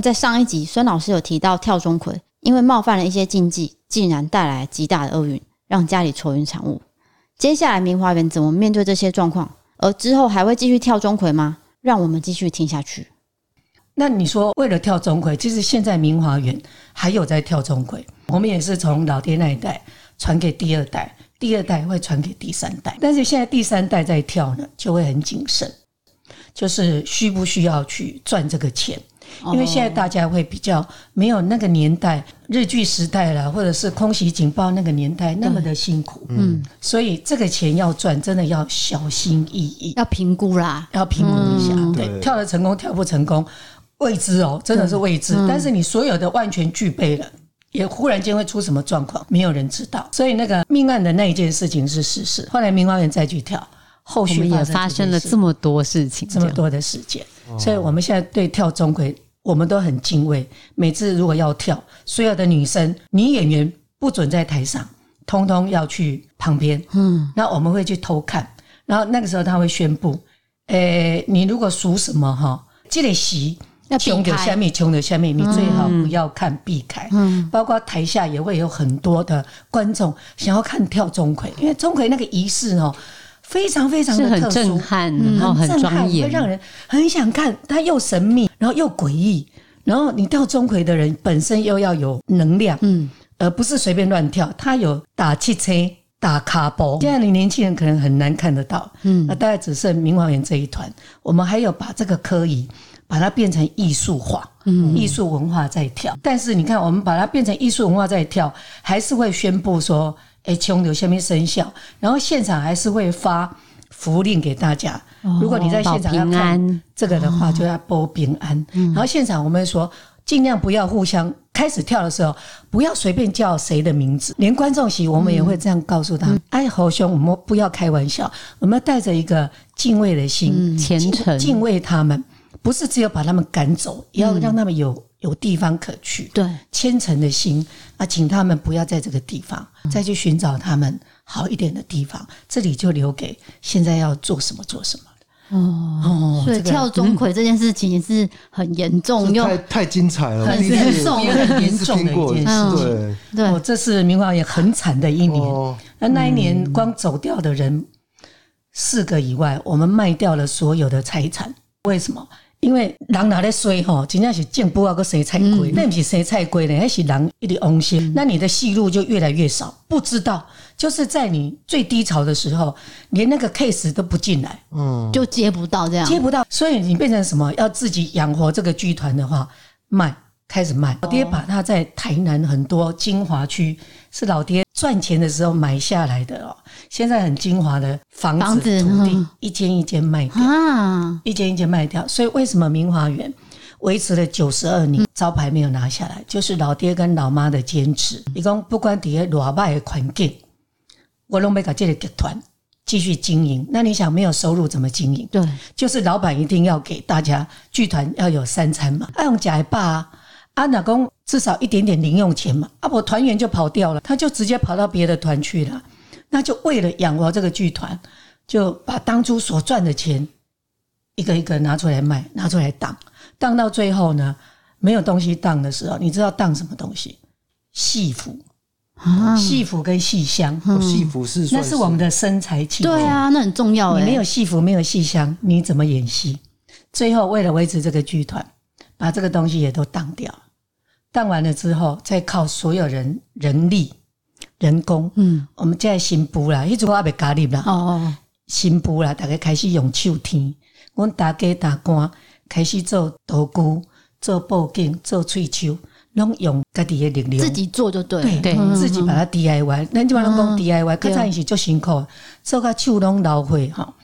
在上一集，孙老师有提到跳钟馗，因为冒犯了一些禁忌，竟然带来极大的厄运，让家里愁云惨雾。接下来明华园怎么面对这些状况？而之后还会继续跳钟馗吗？让我们继续听下去。那你说，为了跳钟馗，其实现在明华园还有在跳钟馗，我们也是从老爹那一代传给第二代，第二代会传给第三代，但是现在第三代在跳呢，就会很谨慎，就是需不需要去赚这个钱。因为现在大家会比较没有那个年代日据时代了，或者是空袭警报那个年代那么的辛苦，嗯，所以这个钱要赚，真的要小心翼翼，要评估啦，要评估一下，对，跳得成功跳不成功未知哦，真的是未知。但是你所有的万全具备了，也忽然间会出什么状况，没有人知道。所以那个命案的那一件事情是事实，后来明华园再去跳，后续也发生了这么多事情，这么多的事件。所以我们现在对跳钟馗，我们都很敬畏。每次如果要跳，所有的女生、女演员不准在台上，通通要去旁边。嗯，那我们会去偷看。然后那个时候他会宣布：诶，你如果属什么哈，这个席要穷的下面，穷的下面，你最好不要看，避开。嗯，包括台下也会有很多的观众想要看跳钟馗，因为钟馗那个仪式哦。非常非常的特殊，震撼，然后很庄严，会让人很想看。它又神秘，然后又诡异。然后你跳钟馗的人本身又要有能量，嗯，而不是随便乱跳。他有打汽车、打卡包，现在的年轻人可能很难看得到，嗯，那大概只剩明华园这一团。我们还有把这个科仪把它变成艺术化，嗯，艺术文化在跳。但是你看，我们把它变成艺术文化在跳，还是会宣布说。哎，穷有下面生效，然后现场还是会发福令给大家。如果你在现场要看这个的话，就要播平安。然后现场我们说，尽量不要互相开始跳的时候，不要随便叫谁的名字，连观众席我们也会这样告诉他们：哎，侯兄，我们不要开玩笑，我们要带着一个敬畏的心，虔诚敬畏他们，不是只有把他们赶走，也要让他们有。有地方可去，对，虔诚的心啊，请他们不要在这个地方，再去寻找他们好一点的地方，这里就留给现在要做什么做什么的哦。所以跳钟馗这件事情也是很严重，又太太精彩了，很严重，很严重的一件事情。对，哦，这是明华也很惨的一年。那那一年光走掉的人四个以外，我们卖掉了所有的财产。为什么？因为人拿来衰吼，真正是进步啊个生菜贵，那不是生菜贵呢，那是人一直翁心，那你的戏路就越来越少。不知道，就是在你最低潮的时候，连那个 case 都不进来，嗯，就接不到这样，接不到。所以你变成什么？要自己养活这个剧团的话，卖。开始卖，老爹把他在台南很多精华区是老爹赚钱的时候买下来的哦。现在很精华的房子、房子土地，一间一间卖掉啊，一间一间卖掉。所以为什么明华园维持了九十二年，招牌没有拿下来，就是老爹跟老妈的坚持。你讲不管底下多坏的环境，我都没搞这个集团继续经营。那你想没有收入怎么经营？对，就是老板一定要给大家剧团要有三餐嘛，爱用假爸。阿老公至少一点点零用钱嘛，啊，我团员就跑掉了，他就直接跑到别的团去了。那就为了养活这个剧团，就把当初所赚的钱一个一个拿出来卖，拿出来当，当到最后呢，没有东西当的时候，你知道当什么东西？戏服啊，戏服跟戏箱，戏服是那是我们的身材器。对啊，那很重要。你没有戏服，没有戏箱，你怎么演戏？最后为了维持这个剧团。把这个东西也都当掉，当完了之后，再靠所有人人力、人工，嗯，我们在新妇啦，一直还没加入啦，哦哦，新妇啦，大家开始用手天，阮大家大官开始做道具、做布景、做喙手，拢用家己的力量，自己做就对，对，对。自己把它 DIY，那基本上讲 DIY，可差一些就辛苦，做个手拢劳会哈。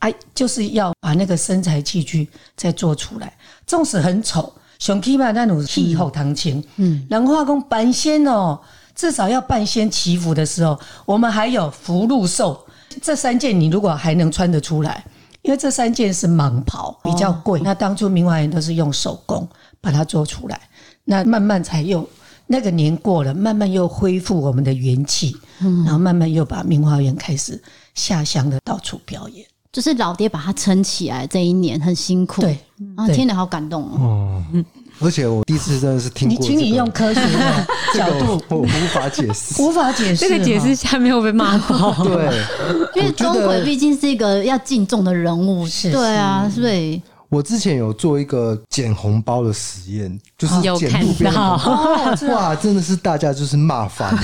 哎，就是要把那个身材器具再做出来，纵使很丑，上起码那种气候堂前，嗯，然后化工半仙哦，至少要半仙祈福的时候，我们还有福禄寿。这三件，你如果还能穿得出来，因为这三件是蟒袍，比较贵。那当初明华园都是用手工把它做出来，那慢慢才又那个年过了，慢慢又恢复我们的元气，嗯。然后慢慢又把明华园开始下乡的到处表演。就是老爹把他撑起来，这一年很辛苦，对，啊，听得好感动哦。嗯，而且我第一次真的是听过、这个，请你用科学的 角度，我无法解释，无法解释，这个解释下面会被骂爆。对，因为钟馗毕竟是一个要敬重的人物，是，对啊，所以。我之前有做一个捡红包的实验，就是捡路边的红包，哇，真的是大家就是骂翻了，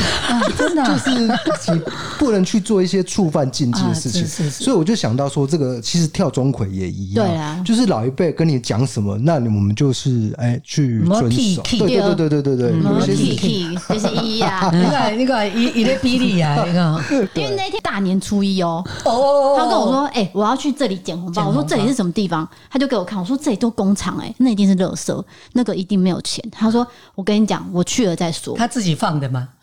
真的，就是你不能去做一些触犯禁忌的事情，所以我就想到说，这个其实跳钟馗也一样，对啊，就是老一辈跟你讲什么，那我们就是哎去遵守，对对对对对对对，有些事情。就是一啊，那个那个一一个比例啊，那个，因为那天大年初一哦，哦，他跟我说，哎，我要去这里捡红包，我说这里是什么地方，他就给我看，我说这里都工厂哎，那一定是垃圾，那个一定没有钱。他说：“我跟你讲，我去了再说。”他自己放的吗？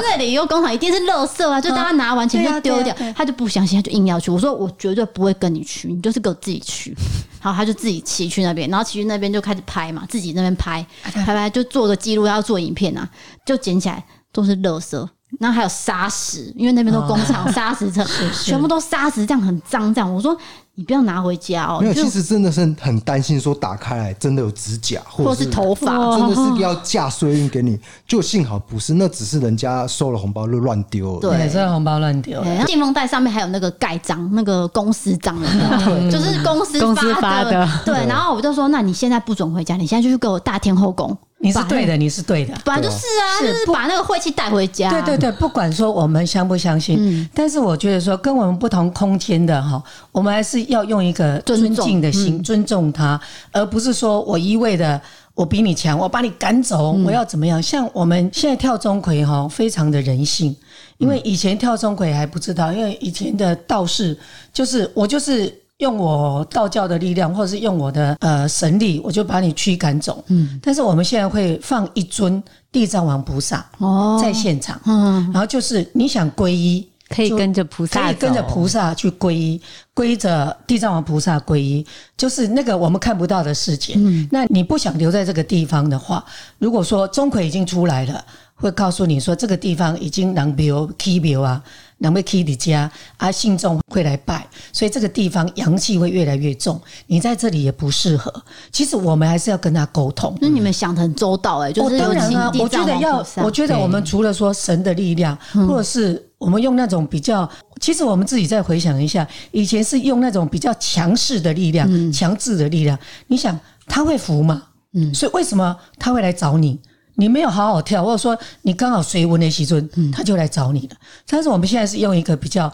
那里有工厂，一定是垃圾啊！就大家拿完钱就丢掉，他就不相信，他就硬要去。我说：“我绝对不会跟你去，你就是给我自己去。”好，他就自己骑去那边，然后骑去那边就开始拍嘛，自己那边拍拍拍，就做个记录，要做影片啊，就捡起来都是垃圾。然后还有沙石，因为那边都工厂，沙石 车全部都沙石，这样很脏。这样我说。你不要拿回家哦。没有，其实真的是很担心，说打开来真的有指甲，或者是，头发，真的是要嫁衰运给你。就幸好不是，那只是人家收了红包就乱丢了。对，收了红包乱丢。信封袋上面还有那个盖章，那个公司章 的，就是公司公司发的。对，然后我就说，那你现在不准回家，你现在就去给我大天后宫。你是对的，你是对的，本来就是啊，就是把那个晦气带回家。对对对，不管说我们相不相信，但是我觉得说跟我们不同空间的哈，我们还是要用一个尊敬的心尊重他，而不是说我一味的我比你强，我把你赶走，我要怎么样？像我们现在跳钟馗哈，非常的人性，因为以前跳钟馗还不知道，因为以前的道士就是我就是。用我道教的力量，或者是用我的呃神力，我就把你驱赶走。嗯，但是我们现在会放一尊地藏王菩萨哦在现场，嗯，然后就是你想皈依，可以跟着菩萨，可以跟着菩萨去皈依，皈着地藏王菩萨皈依，就是那个我们看不到的世界。嗯，那你不想留在这个地方的话，如果说钟馗已经出来了，会告诉你说这个地方已经人庙起庙啊。两位 K 的家啊，信众会来拜，所以这个地方阳气会越来越重。你在这里也不适合。其实我们还是要跟他沟通。那你们想的很周到哎、欸，就是当然啊，我觉得要，我觉得我们除了说神的力量，或者是我们用那种比较，其实我们自己再回想一下，以前是用那种比较强势的力量、强制的力量。你想他会服吗？嗯，所以为什么他会来找你？你没有好好跳，或者说你刚好随文的时尊，他就来找你了。但是我们现在是用一个比较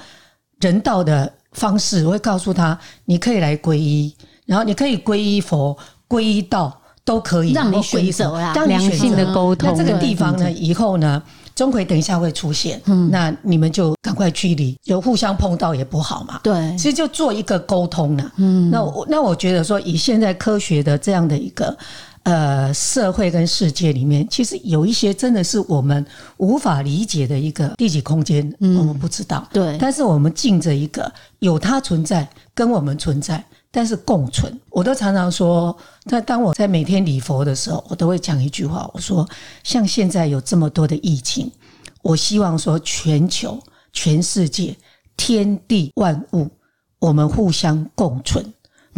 人道的方式，我会告诉他，你可以来皈依，然后你可以皈依佛、皈依道都可以，让你选择啊，让良性的沟通。那这个地方呢，以后呢，钟馗等一下会出现，那你们就赶快距离，有互相碰到也不好嘛。对，其实就做一个沟通呢。嗯，那我那我觉得说，以现在科学的这样的一个。呃，社会跟世界里面，其实有一些真的是我们无法理解的一个地级空间，我们不知道。对，但是我们敬着一个有它存在，跟我们存在，但是共存。我都常常说，在当我在每天礼佛的时候，我都会讲一句话，我说：像现在有这么多的疫情，我希望说全球、全世界、天地万物，我们互相共存。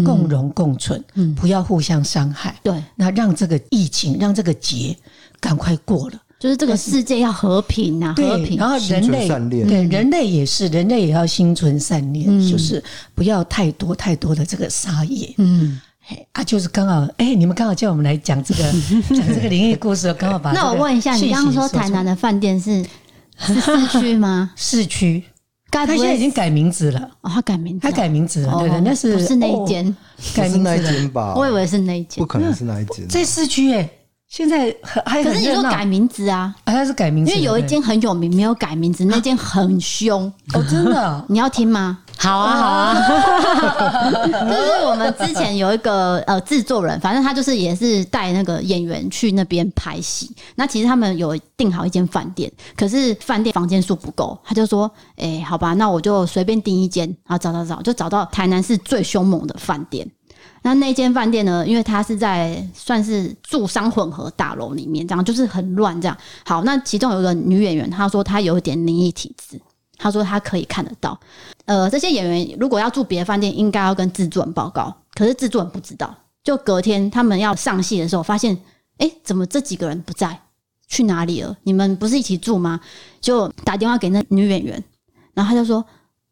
共荣共存，嗯，不要互相伤害。对，那让这个疫情，让这个劫赶快过了。就是这个世界要和平啊，和平。然后人类，对人类也是，人类也要心存善念，就是不要太多太多的这个杀业。嗯，啊，就是刚好，哎，你们刚好叫我们来讲这个 讲这个灵异故事，刚好把。那我问一下，你刚刚说台南的饭店是是市区吗？市区。他现在已经改名字了哦，他改名字，他改名字了，对对，那是不是那一间？改名字间吧？我以为是那一间，不可能是那一间，在市区诶。现在还可是你说改名字啊？啊，他是改名字，因为有一间很有名，没有改名字，那间很凶哦，真的，你要听吗？好啊，好啊，就是我们之前有一个呃制作人，反正他就是也是带那个演员去那边拍戏。那其实他们有订好一间饭店，可是饭店房间数不够，他就说：“哎，好吧，那我就随便订一间。”然后找找找，就找到台南市最凶猛的饭店。那那间饭店呢？因为它是在算是住商混合大楼里面，这样就是很乱。这样好，那其中有一个女演员，她说她有一点灵异体质，他说他可以看得到。呃，这些演员如果要住别的饭店，应该要跟制作人报告，可是制作人不知道，就隔天他们要上戏的时候，发现哎、怎么这几个人不在？去哪里了？你们不是一起住吗？就打电话给那女演员，然后他就说：“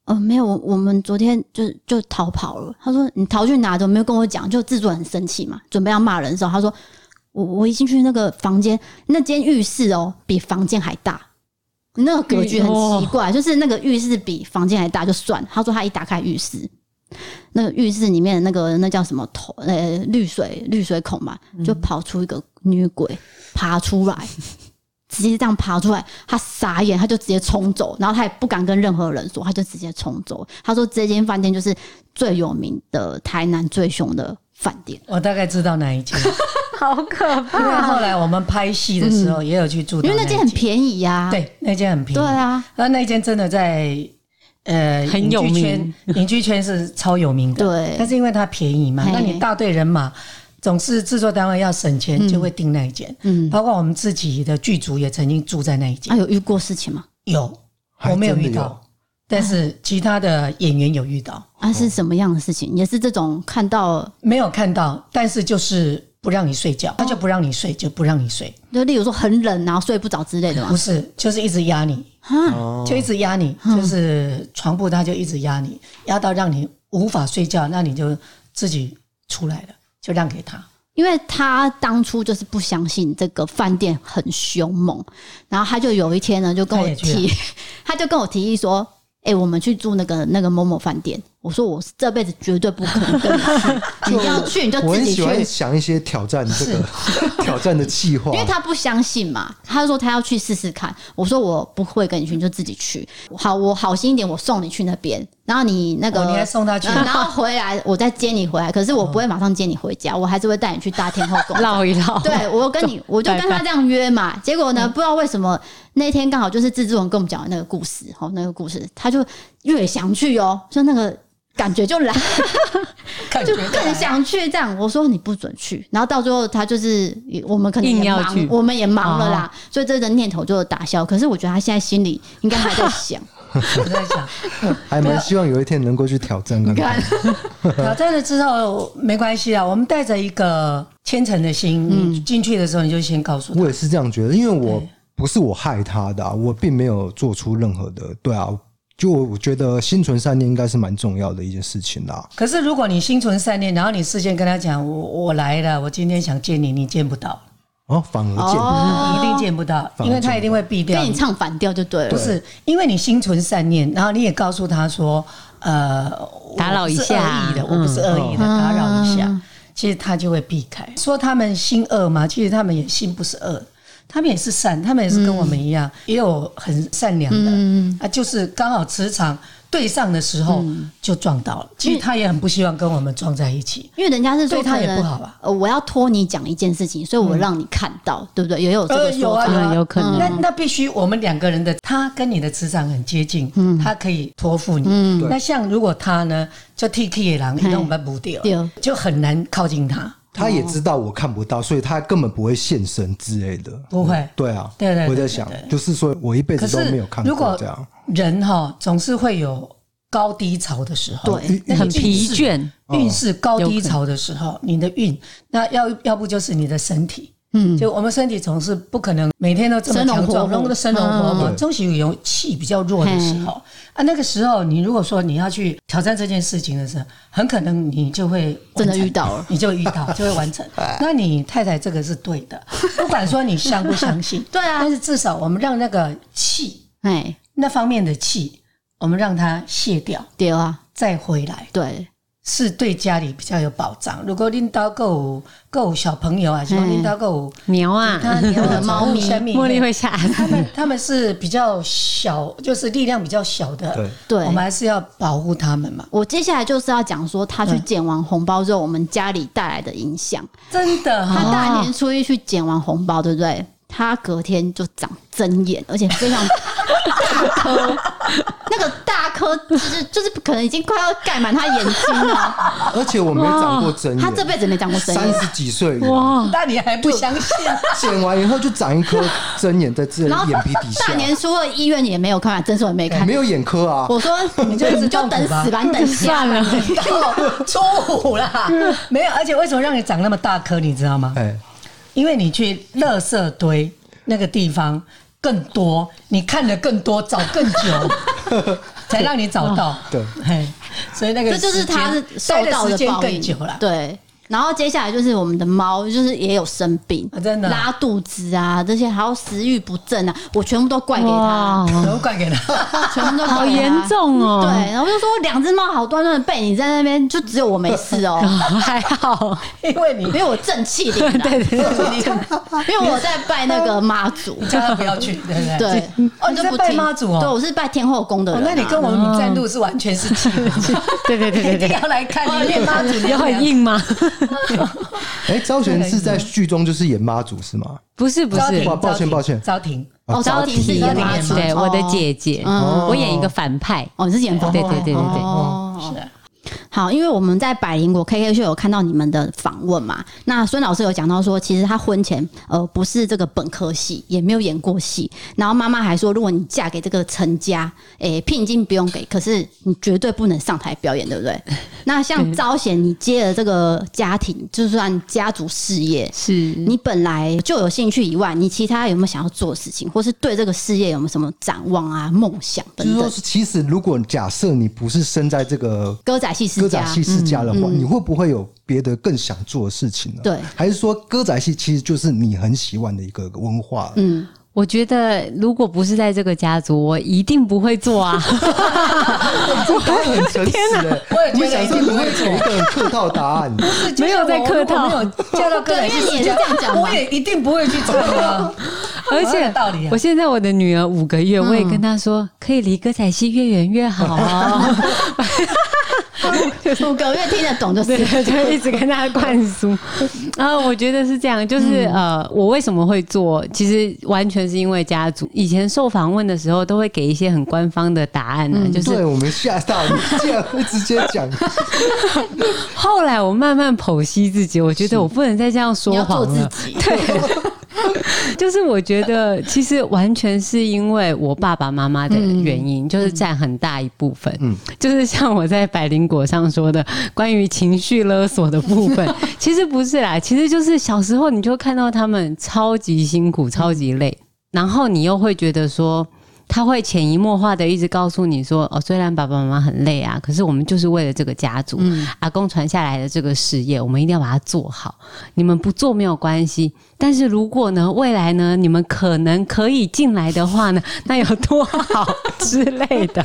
呃，没有，我们昨天就就逃跑了。”他说：“你逃去哪？怎么没有跟我讲？”就制作人很生气嘛，准备要骂人的时候，他说：“我我一进去那个房间，那间浴室哦，比房间还大。那个格局很奇怪，就是那个浴室比房间还大，就算。他说他一打开浴室，那个浴室里面的那个那叫什么头？呃，滤水滤水孔嘛，就跑出一个女鬼。”爬出来，直接这样爬出来，他傻眼，他就直接冲走，然后他也不敢跟任何人说，他就直接冲走。他说这间饭店就是最有名的台南最凶的饭店。我大概知道哪一间，好可怕。因为后来我们拍戏的时候也有去住，因为那间很便宜呀、啊。对，那间很便宜。对啊，那那间真的在呃很有名，影剧圈是超有名的。对，但是因为它便宜嘛，那你大队人马。总是制作单位要省钱，就会订那一间。嗯，包括我们自己的剧组也曾经住在那一间。啊，有遇过事情吗？有，我没有遇到，但是其他的演员有遇到。啊，是什么样的事情？也是这种看到没有看到，但是就是不让你睡觉，他就不让你睡，就不让你睡。就例如说很冷，然后睡不着之类的吗？不是，就是一直压你，就一直压你，就是床铺他就一直压你，压到让你无法睡觉，那你就自己出来了。就让给他，因为他当初就是不相信这个饭店很凶猛，然后他就有一天呢，就跟我提，他就跟我提议说：“哎、欸，我们去住那个那个某某饭店。”我说我这辈子绝对不可能跟你去，你要去你就自己去。我很喜欢想一些挑战这个 挑战的计划，因为他不相信嘛，他说他要去试试看。我说我不会跟你去，你就自己去。好，我好心一点，我送你去那边，然后你那个、哦、你还送他去，然后回来我再接你回来。可是我不会马上接你回家，我还是会带你去大天后宫 绕一绕。对，我跟你，我就跟他这样约嘛。结果呢，不知道为什么那天刚好就是制作人跟我们讲的那个故事，哦，那个故事他就越想去哦，就那个。感觉就来，就更想去这样。我说你不准去，然后到最后他就是我们可能也忙，我们也忙了啦，所以这个念头就打消。可是我觉得他现在心里应该还在想，我在想，还蛮希望有一天能够去挑战看看。挑战了之后没关系啊，我们带着一个虔诚的心，你进去的时候你就先告诉他。我也是这样觉得，因为我不是我害他的，我并没有做出任何的，对啊。就我觉得心存善念应该是蛮重要的一件事情啦。可是如果你心存善念，然后你事先跟他讲，我我来了，我今天想见你，你见不到哦，反而见不到，哦、一定见不到，因为他一定会避掉，跟你唱反调就对了。不是，因为你心存善念，然后你也告诉他说，呃，打扰一下，我不是恶意的，打扰一下，其实他就会避开。说他们心恶嘛？其实他们也心不是恶。他们也是善，他们也是跟我们一样，嗯、也有很善良的、嗯、啊。就是刚好磁场对上的时候就撞到了。嗯、其实他也很不希望跟我们撞在一起，因为人家是说对他也不好吧。呃，我要托你讲一件事情，所以我让你看到，嗯、对不对？也有这个说法，有啊，有，啊有可能。那那必须我们两个人的，他跟你的磁场很接近，嗯，他可以托付你。嗯，那像如果他呢，就 T K 野狼，让我们补掉，就很难靠近他。他也知道我看不到，所以他根本不会现身之类的。不会，对啊，对对，我在想，就是说我一辈子都没有看过这样。人哈总是会有高低潮的时候，对，很疲倦。运势高低潮的时候，你的运那要要不就是你的身体。嗯，就我们身体总是不可能每天都这么强壮，弄得生龙活虎。终其有气比较弱的时候。啊，那个时候你如果说你要去挑战这件事情的时候，很可能你就会真的遇到了，你就遇到就会完成。那你太太这个是对的，不管说你相不相信，对啊，但是至少我们让那个气，哎，那方面的气，我们让它卸掉，对啊，再回来，对。是对家里比较有保障。如果领导够够小朋友啊，什么领导够牛啊，牛的猫咪，茉莉会下他们。他们是比较小，就是力量比较小的。对，我们还是要保护他们嘛。我接下来就是要讲说，他去捡完红包之后，我们家里带来的影响。真的，他大年初一去捡完红包，对不对？他隔天就长针眼，而且非常大颗。那个大颗就是就是可能已经快要盖满他眼睛了。而且我没长过针，他这辈子没长过针，三十几岁哇，那你还不相信？剪完以后就长一颗针眼在这眼皮底下。大年初二医院也没有看，诊所也没看，没有眼科啊。我说你就你就等死吧，你等算了，初五 啦，没有。而且为什么让你长那么大颗，你知道吗？哎，因为你去垃圾堆那个地方。更多，你看的更多，找更久，才让你找到。对，所以那个这就是他是受到的时间更久了。对。然后接下来就是我们的猫，就是也有生病，真的拉肚子啊，这些还有食欲不振啊，我全部都怪给他，都怪给他，全部都好严重哦。对，然后就说两只猫好端端的被你在那边，就只有我没事哦，还好，因为你因为我正气凛然，对 对对，因为我在拜那个妈祖，叫他不要去，对不对？对，哦，你在拜妈祖哦？对，我是拜天后宫的人，那你跟我们女战路是完全是气，对对对对对，要来看你练妈祖，你要很硬吗？哎，昭贤是在剧中就是演妈祖是吗？不是不是，抱歉抱歉，昭婷哦，昭婷是演妈祖，对，我的姐姐，我演一个反派，哦，你是演反派，对对对对对，是。的。好，因为我们在百灵果 KK 秀有看到你们的访问嘛，那孙老师有讲到说，其实他婚前呃不是这个本科系，也没有演过戏，然后妈妈还说，如果你嫁给这个陈家，诶聘金不用给，可是你绝对不能上台表演，对不对？那像招贤，你接了这个家庭，就算家族事业，是你本来就有兴趣以外，你其他有没有想要做的事情，或是对这个事业有没有什么展望啊、梦想等等？就是说，其实如果假设你不是生在这个歌仔戏世歌仔戏世家的话，嗯、你会不会有别的更想做的事情呢？对，还是说歌仔戏其实就是你很喜欢的一个文化？嗯，我觉得如果不是在这个家族，我一定不会做啊！这答案很诚实的，我也想说不会做一个客套答案，没有在客套，没有叫到歌仔戏世家，我也一定不会去做啊！而且，道理我现在我的女儿五个月，我也跟她说，可以离歌仔戏越远越好啊。五个月听得懂就是，就一直跟大家灌输。然 后我觉得是这样，就是呃，我为什么会做？其实完全是因为家族。以前受访问的时候，都会给一些很官方的答案呢，就是对我们吓到你，竟然会直接讲。后来我慢慢剖析自己，我觉得我不能再这样说谎了。对。就是我觉得，其实完全是因为我爸爸妈妈的原因，就是占很大一部分。嗯，就是像我在百灵果上说的，关于情绪勒索的部分，其实不是啦，其实就是小时候你就看到他们超级辛苦、超级累，然后你又会觉得说。他会潜移默化的一直告诉你说：“哦，虽然爸爸妈妈很累啊，可是我们就是为了这个家族，嗯、阿公传下来的这个事业，我们一定要把它做好。你们不做没有关系，但是如果呢，未来呢，你们可能可以进来的话呢，那有多好之类的，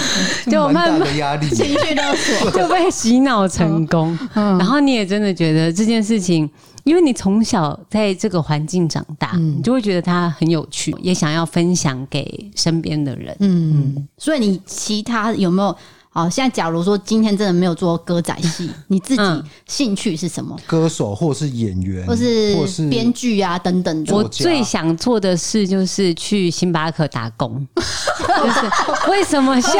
就慢慢压力情绪勒索 就被洗脑成功。嗯、然后你也真的觉得这件事情。”因为你从小在这个环境长大，嗯、你就会觉得它很有趣，也想要分享给身边的人。嗯，嗯，所以你其他有没有？好，现在假如说今天真的没有做歌仔戏，你自己兴趣是什么？歌手，或是演员，或是编剧啊等等。我最想做的事就是去星巴克打工。就是为什么笑？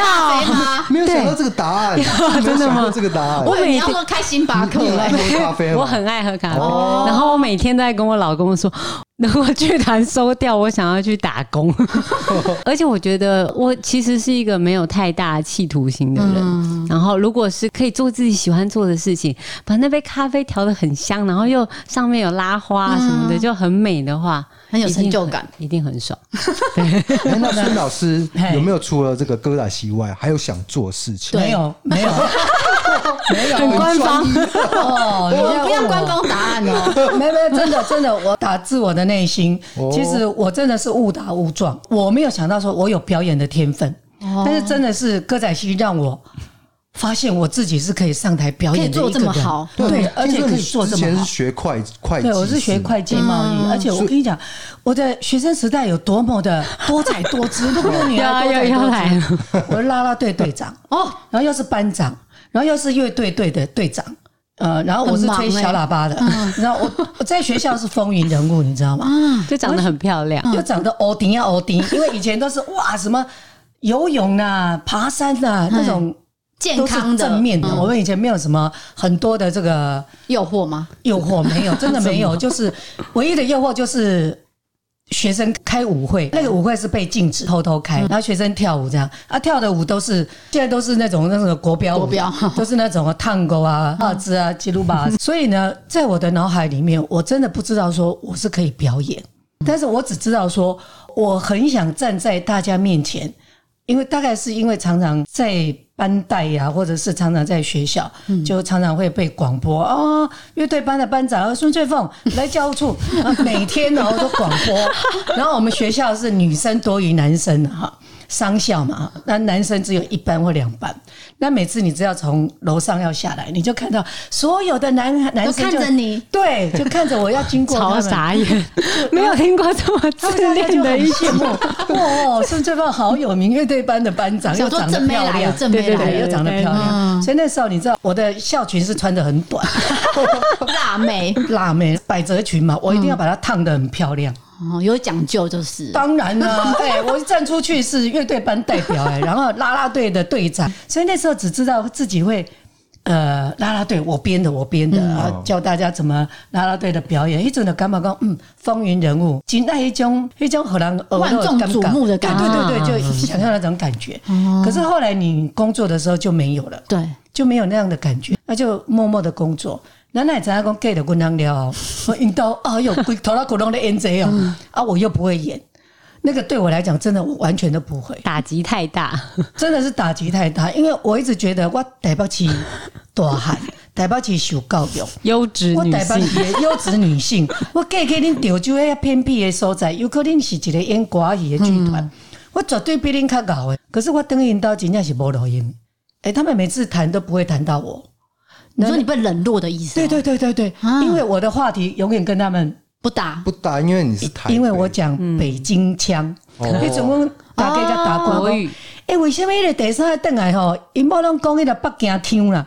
没有想到这个答案，真的吗？这个答案，我每天都开星巴克，喝咖啡。我很爱喝咖啡，然后我每天都在跟我老公说。如果剧团收掉，我想要去打工。而且我觉得我其实是一个没有太大企图心的人。嗯、然后，如果是可以做自己喜欢做的事情，把那杯咖啡调的很香，然后又上面有拉花什么的，就很美的话，很有成就感，一定很爽。对，那孙老师 有没有除了这个歌仔戏以外，还有想做的事情？没有，没有。没有很官方哦，你不要官方答案哦。没有没有，真的真的，我打自我的内心。其实我真的是误打误撞，我没有想到说我有表演的天分。但是真的是歌仔戏让我发现我自己是可以上台表演的，做这么好。对，而且可以做这么好。之前是学会会计，对，我是学会计贸易。而且我跟你讲，我的学生时代有多么的多彩多姿，都不用你来多彩多姿。我是啦啦队队长哦，然后又是班长。然后又是乐队队的队长，呃，然后我是吹小喇叭的，然后我我在学校是风云人物，你知道吗？就长得很漂亮，又长得欧丁要欧丁，因为以前都是哇什么游泳啊、爬山啊那种健康的正面的。我们以前没有什么很多的这个诱惑吗？诱惑 没有，真的没有，就是唯一的诱惑就是。学生开舞会，那个舞会是被禁止偷偷开，然后学生跳舞这样啊，跳的舞都是现在都是那种那种国标舞，国标 都是那种探戈啊、帕兹啊、吉鲁巴。所以呢，在我的脑海里面，我真的不知道说我是可以表演，但是我只知道说我很想站在大家面前，因为大概是因为常常在。班带呀，或者是常常在学校，就常常会被广播啊，乐队班的班长孙翠凤 来教务处，每天然后都广播。然后我们学校是女生多于男生哈。商校嘛，那男生只有一班或两班。那每次你只要从楼上要下来，你就看到所有的男男生看着你，对，就看着我要经过 他们。超傻眼，没有听过这么自恋的一幕。哇，孙翠凤好有名，乐队班的班长又长得漂亮，对对对，又长得漂亮。所以那时候你知道，我的校裙是穿的很短，辣妹，辣妹，百褶裙嘛，我一定要把它烫得很漂亮。哦，有讲究就是。当然了，哎，我站出去是乐队班代表哎，然后啦啦队的队长，所以那时候只知道自己会，呃，啦啦队我编的我编的，然后教大家怎么啦啦队的表演，一种的感觉讲，嗯，风云人物，仅那一种一种很让万众瞩目的感觉，对对对，就想象那种感觉。可是后来你工作的时候就没有了，对，就没有那样的感觉，那就默默的工作。奶奶怎样讲给的滚汤料？我引导啊，有龟头脑骨龙的演这哦，啊，我又不会演，那个对我来讲真的我完全都不会，打击太大，真的是打击太大，因为我一直觉得我台北市 大汉，台北市受教育，优质女性，我台北市的优质女性，我嫁给恁潮州遐偏僻的所在，有可能是一个演寡戏的剧团，我绝对比恁较高的，可是我等引导真正是无路用，哎，他们每次谈都不会谈到我。你说你被冷落的意思？对对对对对，因为我的话题永远跟他们不搭不搭，因为你是台，因为我讲北京腔，你怎么大家在打国语？哎，为什么那个第三个邓来吼，因某拢讲那个北京腔啦？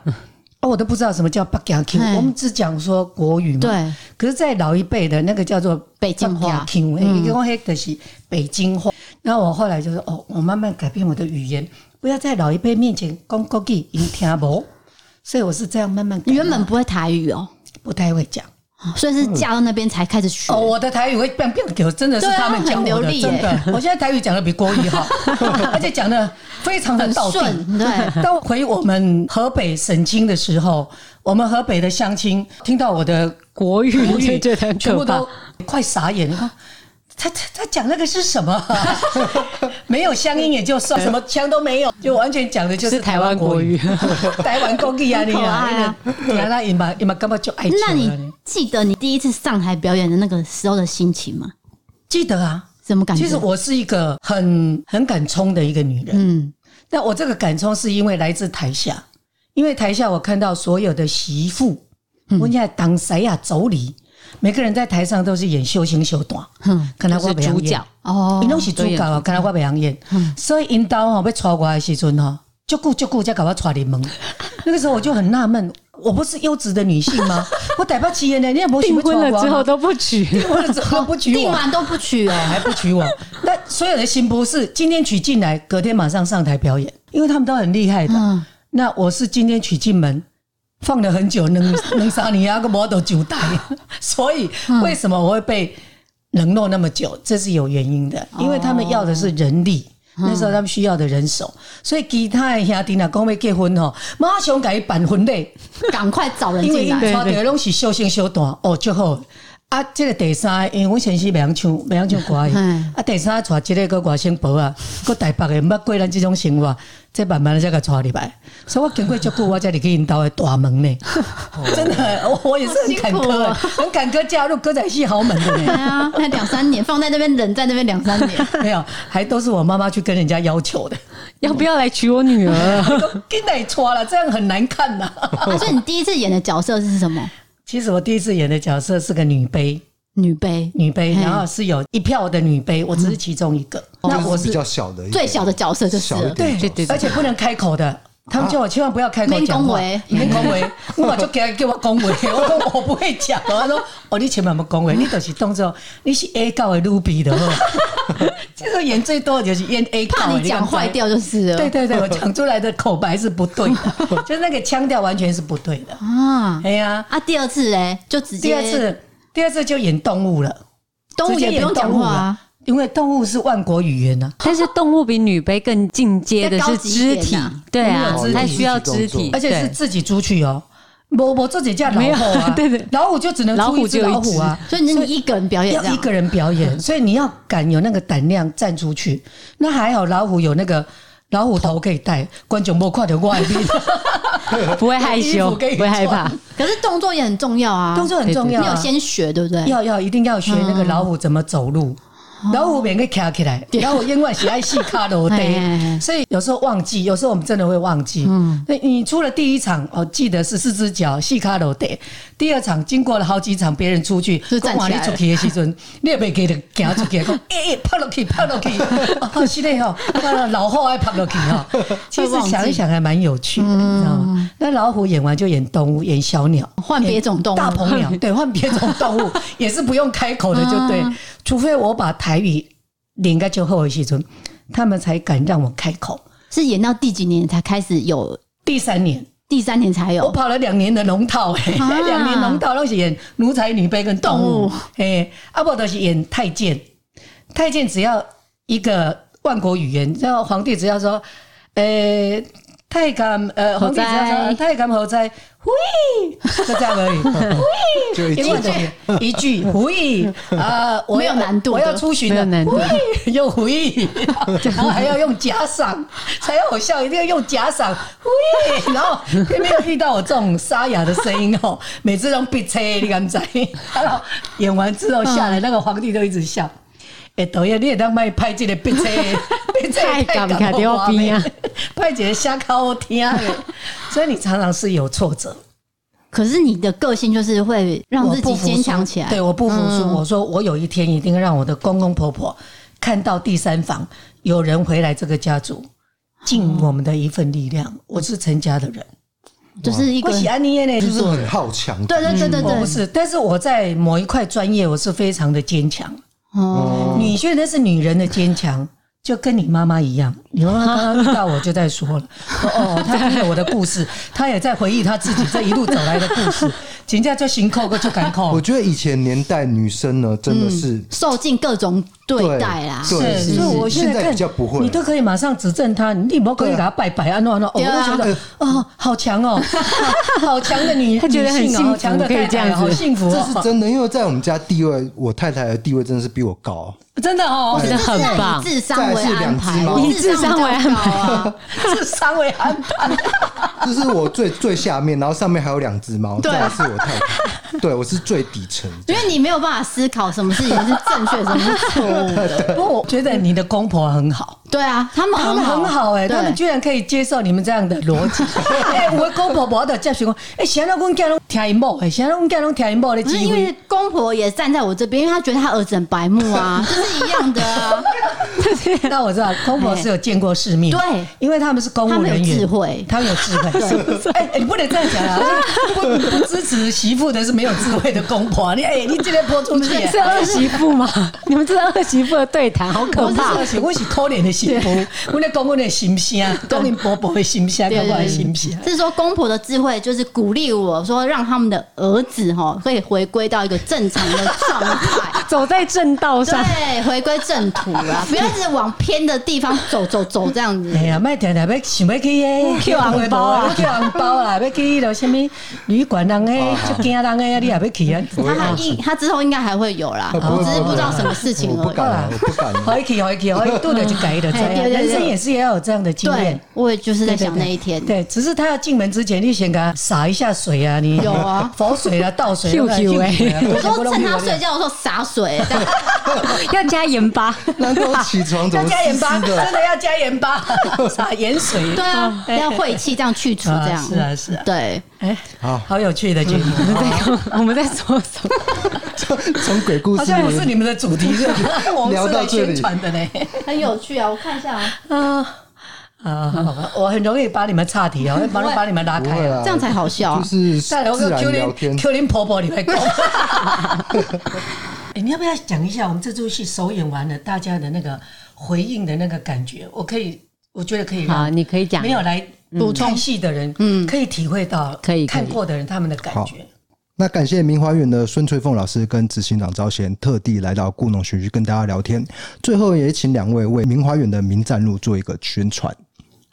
哦，我都不知道什么叫北京腔，我们只讲说国语嘛。对，可是，在老一辈的那个叫做北京话，一个黑的是北京话。然后我后来就说，哦，我慢慢改变我的语言，不要在老一辈面前讲国语，因听不。所以我是这样慢慢。你原本不会台语哦，不太会讲，所以是嫁到那边才开始学。哦，我的台语会变变给我，真的是他们教我的，真的。我现在台语讲的比国语好，而且讲的非常的到顺。对，到回我们河北省亲的时候，我们河北的乡亲听到我的国语，国语全部都快傻眼了。他他他讲那个是什么？没有乡音也就算，什么腔都没有，就完全讲的就是台湾国语。台湾国语啊，你啊，原来伊嘛伊嘛根本就爱。那你记得你第一次上台表演的那个时候的心情吗？记得啊，怎么感觉？其实我是一个很很敢冲的一个女人。嗯，但我这个敢冲是因为来自台下，因为台下我看到所有的媳妇，我现在当谁呀？妯娌。每个人在台上都是演秀星秀段，看他我主角哦，因拢是主角，看他我表演，所以引导哦要带我的时阵哈，就顾就顾才搞我带你们。那个时候我就很纳闷，我不是优质的女性吗？我台北企业呢，你也不订婚了之后都不娶，订婚了之后 不娶我，订完都不娶哦，还不娶我。那所有的新妇是今天娶进来，隔天马上上台表演，因为他们都很厉害的。那我是今天娶进门。放了很久，能 能杀你啊个 model 九代，所以为什么我会被冷落那么久？这是有原因的，因为他们要的是人力，那时候他们需要的人手，所以其他的兄弟呢，讲要结婚吼，马上改办婚礼，赶快找人进来，因为因为拢是小生小段哦，就好。啊，这个第三，因为我前世没唱，没唱歌啊，第三娶这个个外省婆啊，个台北的毋捌过咱这种生活，再慢慢的再个带入来，所以我经过足久，我才入去引导的大门呢。真的，我也是很坎坷，很坎坷加入歌仔戏豪门的。对啊，那两三年放在那边，忍在那边两三年，没有，还都是我妈妈去跟人家要求的，要不要来娶我女儿？给你娶了，这样很难看呐。所以你第一次演的角色是什么？其实我第一次演的角色是个女卑，女卑，女卑，然后是有一票的女卑，我只是其中一个。那我是比较小的，最小的角色就是对对对，而且不能开口的，他们叫我千万不要开口讲话，免恭维，我嘛就叫叫我恭维，我说我不会讲，他说哦，你千万不恭维，你都是动作，你是 A 告的卢比的，这个演最多的就是演 A 告，怕你讲坏掉就是了。对对对，我讲出来的口白是不对的，就是那个腔调完全是不对的。啊。哎呀，啊，第二次嘞，就直接第二次，第二次就演动物了，动物也不用讲话啊。因为动物是万国语言呢，但是动物比女卑更进阶的是肢体，对啊，它需要肢体，而且是自己出去哦。我我自己叫老虎啊，对对，老虎就只能出一只老虎啊，所以你一个人表演，要一个人表演，所以你要敢有那个胆量站出去。那还好，老虎有那个老虎头可以戴，观众莫看到外面，不会害羞，不会害怕。可是动作也很重要啊，动作很重要，你有先学对不对？要要一定要学那个老虎怎么走路。老虎免个卡起来，然后我因为喜爱细卡罗的，所以有时候忘记，有时候我们真的会忘记。嗯，你出了第一场，哦，记得是四只脚细卡罗的。第二场经过了好几场，别人出去，就站起来。你出去的时阵，你也别给他行出去，讲 哎，趴落去，拍落去。哦，是的哈，老虎爱拍落去哈。其实想一想还蛮有趣的，你知道吗？那老虎演完就演动物，演小鸟，换别种动物，大鹏鸟，对，换别种动物 也是不用开口的，就对。除非我把台语连个就后的时阵，他们才敢让我开口。是演到第几年才开始有？第三年，第三年才有。我跑了两年的龙套，哎，两年龙套都是演奴才、女卑跟动物，哎，阿伯都是演太监。太监只要一个万国语言，然后皇帝只要说，诶。太监，呃，皇帝只要说太监何在？喂，就这样而已。就，一句一句喂啊，我有难度，我要出巡的难度，又喂，然后还要用假嗓。才好笑，一定要用假嗓。喂，然后偏偏遇到我这种沙哑的声音哦，每次都闭车，你敢在？然后演完之后下来，那个皇帝都一直笑。哎，导演，你也当卖拍这个闭车，闭车太感慨了，边啊，拍这个瞎靠我听，所以你常常是有挫折。可是你的个性就是会让自己坚强起来。对，我不服输。我说我有一天一定让我的公公婆婆看到第三房有人回来这个家族，尽我们的一份力量。我是陈家的人，就是一个就是很好强。对对对对对，不是。但是我在某一块专业，我是非常的坚强。哦，你觉得是女人的坚强，就跟你妈妈一样。你妈妈刚刚遇到我就在说了，哦，她听了我的故事，她也在回忆她自己这一路走来的故事。人家就行扣个就敢扣。我觉得以前年代女生呢，真的是受尽各种对待啦。是，所以我现在比较不会，你都可以马上指正她，你不可以给她拜拜啊，那那，我都觉得哦，好强哦，好强的女，她觉得很幸福，强的可以这样，好幸福。这是真的，因为在我们家地位，我太太的地位真的是比我高，真的哦，真的很棒。智商为安排，以 智商为安排，智商为安排。这是我最最下面，然后上面还有两只猫，这是我太太。对，我是最底层，因为你没有办法思考什么事情是正确，什么是错误的。不过我觉得你的公婆很好。对啊，他们他们很好哎，他们居然可以接受你们这样的逻辑。哎，我公婆婆的教训我，哎，现在我们家拢听一某，哎，现在我们家拢听一某的机会。因为公婆也站在我这边，因为他觉得他儿子很白目啊，这是一样的啊。那我知道公婆是有见过世面，对，因为他们是公务人员，智慧，他们有智慧。哎，你不能这样讲啊！不不支持媳妇的是没有智慧的公婆。你哎，你今天播出去是儿媳妇吗？你们这是儿媳妇的对谈，好可怕！我是我是可怜的媳妇。在讲我的心声，讲你婆婆的心声，跟我的心声。是说公婆的智慧，就是鼓励我说，让他们的儿子哈，可以回归到一个正常的状态，走在正道上，对，回归正途啊，不要一直往偏的地方走走走这样子。哎呀，卖天天要想要去诶，去红包啊，去红包啦，要去了什么旅馆人诶，就惊人诶，你也要去啊？他一他之后应该还会有啦，我只是不知道什么事情而已。我不敢，我不敢。可以去，可以去，可以度的就改的。人生也是要有这样的经验，我也就是在想那一天。对，只是他要进门之前，你先给他洒一下水啊，你有啊，佛水啊，倒水。我说趁他睡觉的时候洒水，要加盐巴。难道起床要加盐巴？真的要加盐巴，洒盐水。对啊，要晦气这样去除，这样是啊是啊。对，哎，好好有趣的节目。我们在 我们在说什么？从鬼故事好像不是你们的主题，是聊到这里传的呢，很有趣啊！我看一下啊。啊啊，我很容易把你们岔题啊，马上把你们拉开啊，这样才好笑。就是自然聊天，Q 林婆婆你会讲。哎，你要不要讲一下我们这出戏首演完了，大家的那个回应的那个感觉？我可以，我觉得可以。好，你可以讲。没有来补充戏的人，嗯，可以体会到，可以看过的人他们的感觉。那感谢明华园的孙翠凤老师跟执行长招贤特地来到故弄玄虚跟大家聊天。最后也请两位为明华园的民站路做一个宣传。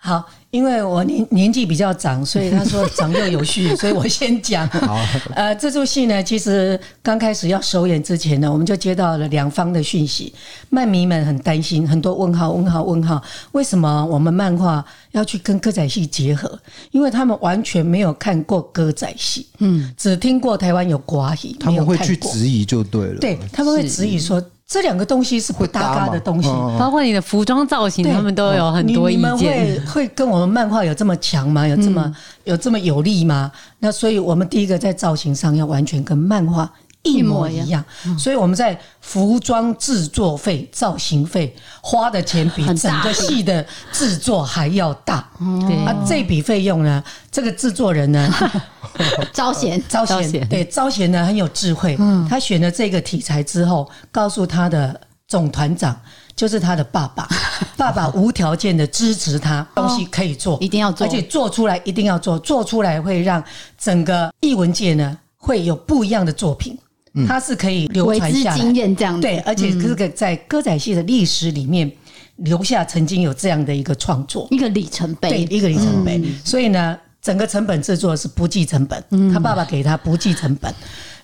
好。因为我年年纪比较长，所以他说长幼有序，所以我先讲。好，呃，这出戏呢，其实刚开始要首演之前呢，我们就接到了两方的讯息，漫迷们很担心，很多问号、问号、问号，为什么我们漫画要去跟歌仔戏结合？因为他们完全没有看过歌仔戏，嗯，只听过台湾有寡戏，他们会去质疑就对了，对，他们会质疑说。这两个东西是不搭嘎的东西，包括你的服装造型，他们都有很多意见。你们会会跟我们漫画有这么强吗？有这么、嗯、有这么有力吗？那所以我们第一个在造型上要完全跟漫画一模一样，一样。嗯、所以我们在服装制作费、造型费花的钱比整个戏的制作还要大。对。啊，这笔费用呢，这个制作人呢？招贤，招贤，对，招贤呢很有智慧。嗯，他选了这个题材之后，告诉他的总团长，就是他的爸爸，爸爸无条件的支持他，东西可以做，一定要做，而且做出来一定要做，做出来会让整个艺文界呢会有不一样的作品，他是可以流传下来，经验这样对，而且这个在歌仔戏的历史里面留下曾经有这样的一个创作，一个里程碑，对，一个里程碑，所以呢。整个成本制作是不计成本，他爸爸给他不计成本，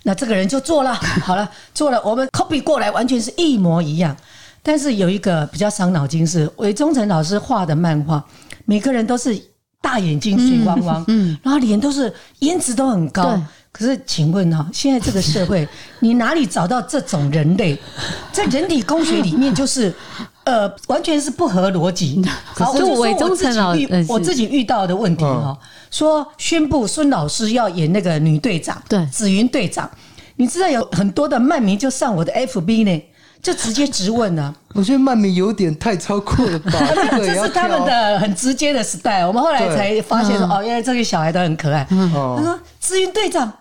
那这个人就做了，好了，做了，我们 copy 过来完全是一模一样。但是有一个比较伤脑筋是韦忠诚老师画的漫画，每个人都是大眼睛、水汪汪，嗯，然后脸都是颜值都很高。可是请问哈，现在这个社会，你哪里找到这种人类？在人体工学里面就是。呃，完全是不合逻辑。好，就说我自己遇，我自己遇到的问题哈，说宣布孙老师要演那个女队长，对，紫云队长，你知道有很多的漫迷就上我的 FB 呢，就直接质问呢。我觉得曼迷有点太超过了吧？这是他们的很直接的 style。我们后来才发现说，哦，原来这些小孩都很可爱。他说：“紫云队长，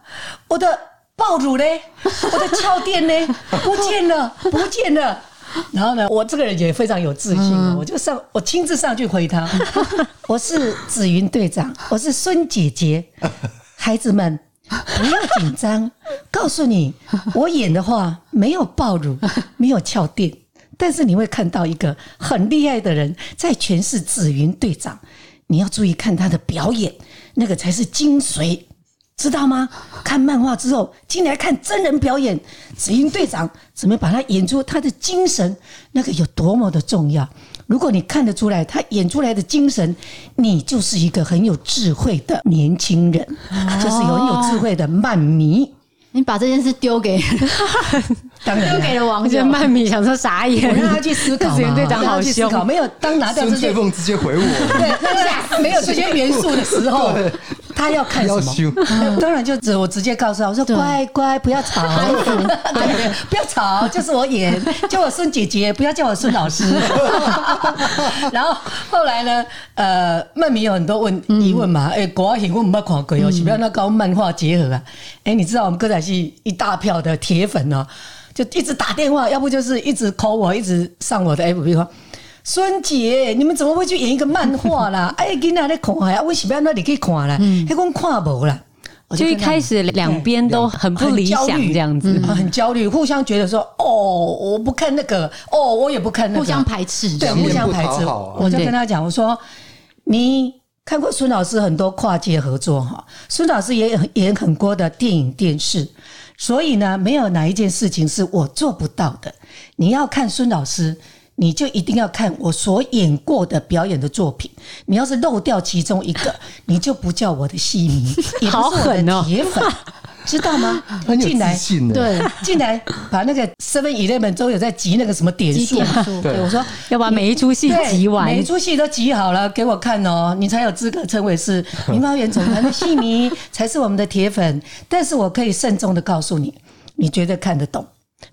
我的爆乳嘞，我的翘垫嘞，不见了，不见了。”然后呢，我这个人也非常有自信，嗯、我就上，我亲自上去回他。我是紫云队长，我是孙姐姐，孩子们不要紧张。告诉你，我演的话没有爆乳，没有翘垫，但是你会看到一个很厉害的人在诠释紫云队长。你要注意看他的表演，那个才是精髓。知道吗？看漫画之后进来看真人表演，紫云队长怎么把他演出他的精神，那个有多么的重要。如果你看得出来他演出来的精神，你就是一个很有智慧的年轻人，就是有很有智慧的漫迷。你把这件事丢给，当然丢给了王 jenn 漫迷，想说傻眼，我让他去思考嘛。紫云队长好凶，没有当拿掉这些，直接回我，对，那个没有这些元素的时候。他要看什么？当然就只我直接告诉他，我说乖乖不要吵，对，不要吵，就是我演，叫我孙姐姐，不要叫我孙老师。然后后来呢，呃，漫迷有很多问疑问嘛，哎，国外戏我没看过哦，是不要那搞漫画结合啊？哎，你知道我们歌仔戏一大票的铁粉呢，就一直打电话，要不就是一直 call 我，一直上我的 FB 说。孙姐，你们怎么会去演一个漫画啦？哎，给哪里看呀？为什么要那里可以看啦？还讲看不啦？就一开始两边都很不理想，这样子很焦虑，互相觉得说，哦，我不看那个，哦，我也不看那个，互相排斥，对，互相排斥。我就跟他讲，我说，你看过孙老师很多跨界合作哈，孙老师也演很多的电影电视，所以呢，没有哪一件事情是我做不到的。你要看孙老师。你就一定要看我所演过的表演的作品。你要是漏掉其中一个，你就不叫我的戏迷，也不是我的铁粉，知道吗？进来，对，进来把那个 Seven Eleven 都有在集那个什么点数，对，我说要把每一出戏集完，每一出戏都集好了给我看哦，你才有资格称为是 明华园总团的戏迷，才是我们的铁粉。但是我可以慎重的告诉你，你绝对看得懂。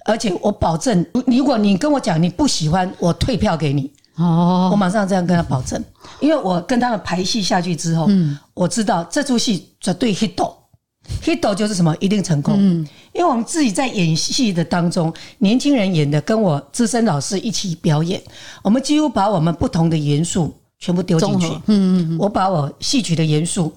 而且我保证，如果你跟我讲你不喜欢，我退票给你。哦，我马上这样跟他保证，因为我跟他们排戏下去之后，嗯，我知道这出戏绝对 hit，hit 就是什么？一定成功，嗯，因为我们自己在演戏的当中，年轻人演的跟我资深老师一起表演，我们几乎把我们不同的元素全部丢进去，嗯嗯嗯，我把我戏曲的元素。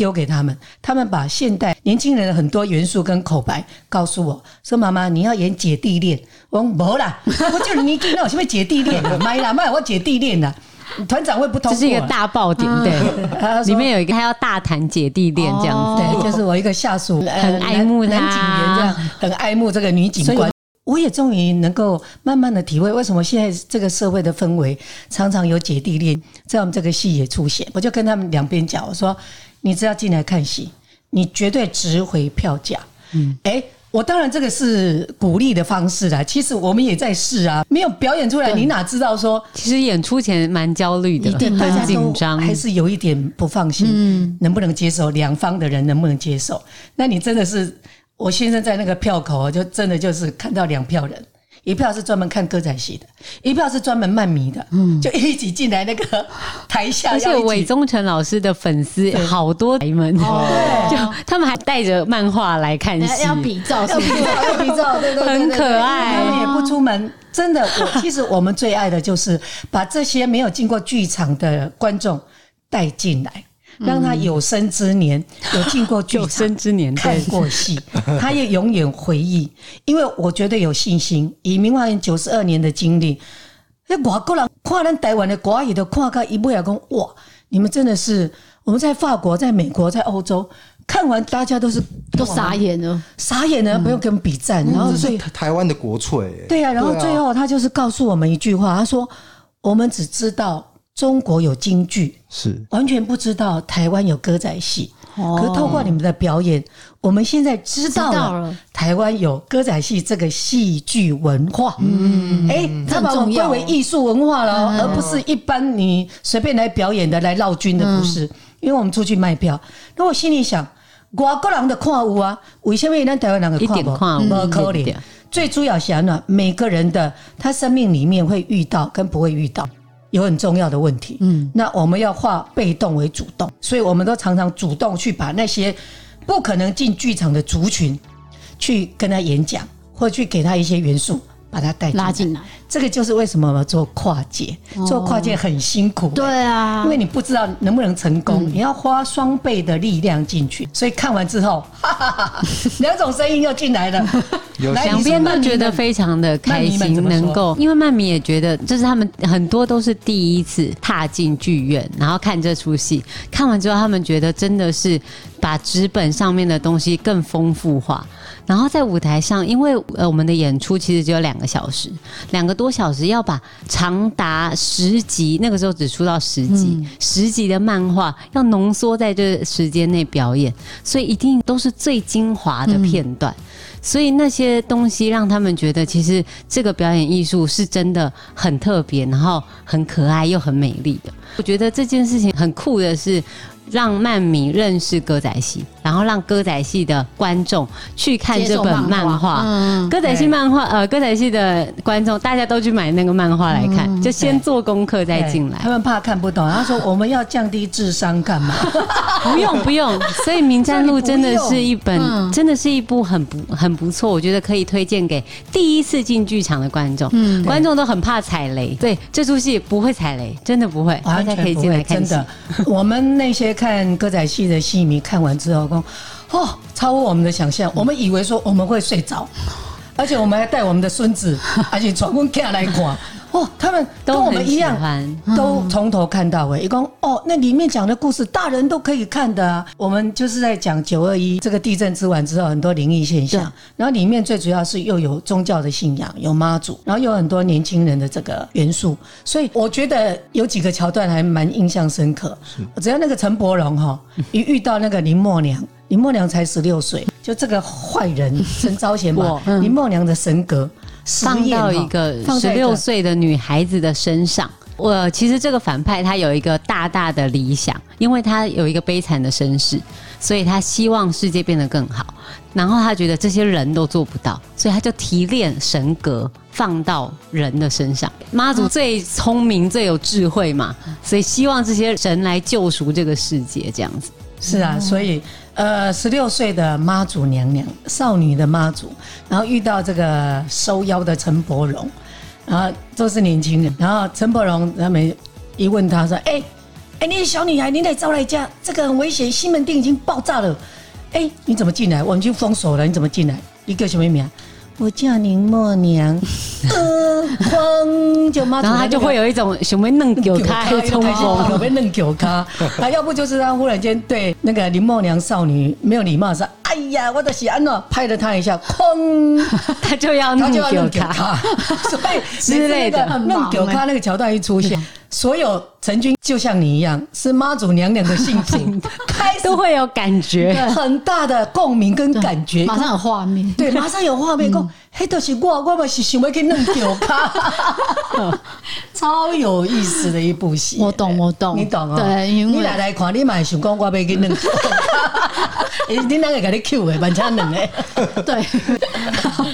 丢给他们，他们把现代年轻人的很多元素跟口白告诉我说：“妈妈，你要演姐弟恋。”我说：“没啦，我就是你听到什么姐弟恋了，没啦，没有我姐弟恋了。”团长会不通，这是一个大爆点，对，里面有一个他要大谈姐弟恋这样子，对，就是我一个下属很爱慕男警员这样，很爱慕这个女警官。我也终于能够慢慢的体会，为什么现在这个社会的氛围常常有姐弟恋，在我们这个戏也出现。我就跟他们两边讲，我说。你只要进来看戏，你绝对值回票价。嗯，哎、欸，我当然这个是鼓励的方式啦。其实我们也在试啊，没有表演出来，你哪知道说？其实演出前蛮焦虑的，一定很紧张，还是有一点不放心。嗯，能不能接受？两方的人能不能接受？那你真的是，我先生在那个票口，就真的就是看到两票人。一票是专门看歌仔戏的，一票是专门漫迷的，嗯，就一起进来那个 台下。而且韦忠诚老师的粉丝好多台们，哦，就他们还带着漫画来看戏，要比照，要比照，要比照，对对，很可爱。他们也不出门，真的。我其实我们最爱的就是把这些没有进过剧场的观众带进来。让他有生之年 有进过剧场，有生之年看过戏，他也永远回忆。因为我觉得有信心，以明华园九十二年的经历，那外国人看咱台湾的国语的看个一不要讲哇！你们真的是我们在法国、在美国、在欧洲看完，大家都是都傻眼了，傻眼了，不用跟我们比赞。然后所以台湾的国粹，对啊，然后最后他就是告诉我们一句话，他说：“我们只知道。”中国有京剧，是完全不知道台湾有歌仔戏。哦、可是透过你们的表演，我们现在知道了台湾有歌仔戏这个戏剧文化。嗯，哎、欸，他把我们归为艺术文化了，嗯、而不是一般你随便来表演的、来绕军的，不是。嗯、因为我们出去卖票，那我心里想，外国人的看有啊，为什么咱台湾人的看不？不可能。最主要是呢，每个人的他生命里面会遇到跟不会遇到。有很重要的问题，嗯，那我们要化被动为主动，所以我们都常常主动去把那些不可能进剧场的族群，去跟他演讲，或去给他一些元素。把他带拉进来，这个就是为什么我们做跨界，做跨界很辛苦。对啊，因为你不知道能不能成功，你要花双倍的力量进去。所以看完之后，哈哈哈，两种声音又进来了，两边都觉得非常的开心，能够，因为曼米也觉得，就是他们很多都是第一次踏进剧院，然后看这出戏，看完之后他们觉得真的是把纸本上面的东西更丰富化。然后在舞台上，因为呃我们的演出其实只有两个小时，两个多小时要把长达十集，那个时候只出到十集，嗯、十集的漫画要浓缩在这时间内表演，所以一定都是最精华的片段。嗯、所以那些东西让他们觉得，其实这个表演艺术是真的很特别，然后很可爱又很美丽的。我觉得这件事情很酷的是。让曼米认识歌仔戏，然后让歌仔戏的观众去看这本漫画。嗯，歌仔戏漫画，呃，歌仔戏的观众大家都去买那个漫画来看，嗯、就先做功课再进来。他们怕看不懂，他说我们要降低智商干嘛？不用不用。所以《名战录》真的是一本，真的是一部很不很不错，我觉得可以推荐给第一次进剧场的观众。嗯，观众都很怕踩雷，对，这出戏不会踩雷，真的不会，大家可以进来看。真的，我们那些。看歌仔戏的戏迷看完之后说：“哦，超乎我们的想象。我们以为说我们会睡着，而且我们还带我们的孙子，而且全部家来看。哦，他们跟我们一样，都从头看到尾。一共哦，那里面讲的故事，大人都可以看的啊。我们就是在讲九二一这个地震之完之后，很多灵异现象。然后里面最主要是又有宗教的信仰，有妈祖，然后有很多年轻人的这个元素。所以我觉得有几个桥段还蛮印象深刻。只要那个陈伯荣哈，一遇到那个林默娘，林默娘才十六岁，就这个坏人陈昭贤嘛，林默娘的神格。放到一个十六岁的女孩子的身上，我其实这个反派他有一个大大的理想，因为他有一个悲惨的身世，所以他希望世界变得更好。然后他觉得这些人都做不到，所以他就提炼神格放到人的身上。妈祖最聪明、最有智慧嘛，所以希望这些神来救赎这个世界，这样子。是啊，所以呃，十六岁的妈祖娘娘，少女的妈祖，然后遇到这个收妖的陈伯荣，然后都是年轻人，然后陈伯荣他们一问他说：“哎、欸，哎、欸，你是小女孩，你得招来家，这个很危险，西门町已经爆炸了。”哎，你怎么进来？我们已经封锁了，你怎么进来？一个什么名？我叫林默娘。呃，哐就妈，然后他就会有一种什么嫩狗咖的冲动，有没有嫩狗咖？啊，要不就是他忽然间对那个林默娘少女没有礼貌，说：“哎呀，我的喜安诺拍了他一下，砰，他就要嫩狗咖。” 所以之类的嫩狗咖那个桥段一出现。所有陈军就像你一样，是妈祖娘娘的信徒，开始都会有感觉，很大的共鸣跟感觉，马上有画面，对，马上有画面。讲，嘿，都是我，我嘛是想要去弄掉他，超有意思的一部戏。我懂，我懂，你懂啊？对，你来来看，你嘛想讲我要去弄掉他，你哪个给你 Q 的，蛮差冷的。对，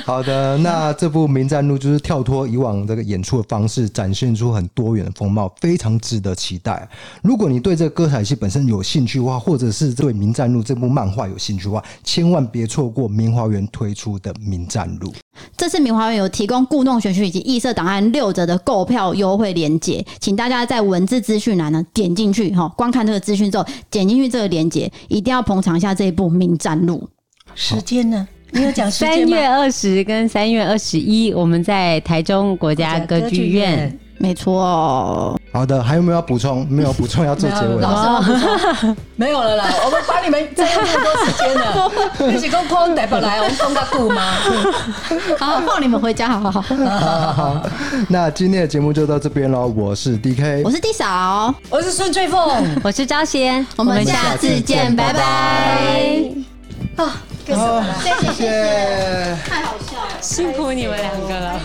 好的，那这部《名战录》就是跳脱以往这个演出的方式，展现出很多元的风貌。非常值得期待。如果你对这个歌仔戏本身有兴趣的话，或者是对《名战录》这部漫画有兴趣的话，千万别错过明华园推出的《名战录》。这次明华园有提供故弄玄虚以及异色档案六折的购票优惠链接，请大家在文字资讯栏呢点进去哈，观看这个资讯之后点进去这个链接，一定要捧场一下这一部《明战录》。时间呢？你有讲三月二十跟三月二十一，我们在台中国家歌剧院。没错，好的，还有没有要补充？没有补充要做结尾。老师要补充，没有了啦。我们把你们占用太多时间了。你是讲空带不来，我们送个顾吗？好，放你们回家，好好好。好，好，那今天的节目就到这边喽。我是 DK，我是 D 嫂，我是孙翠凤，我是招贤。我们下次见，拜拜。啊，谢谢，谢谢，太好笑了，辛苦你们两个了。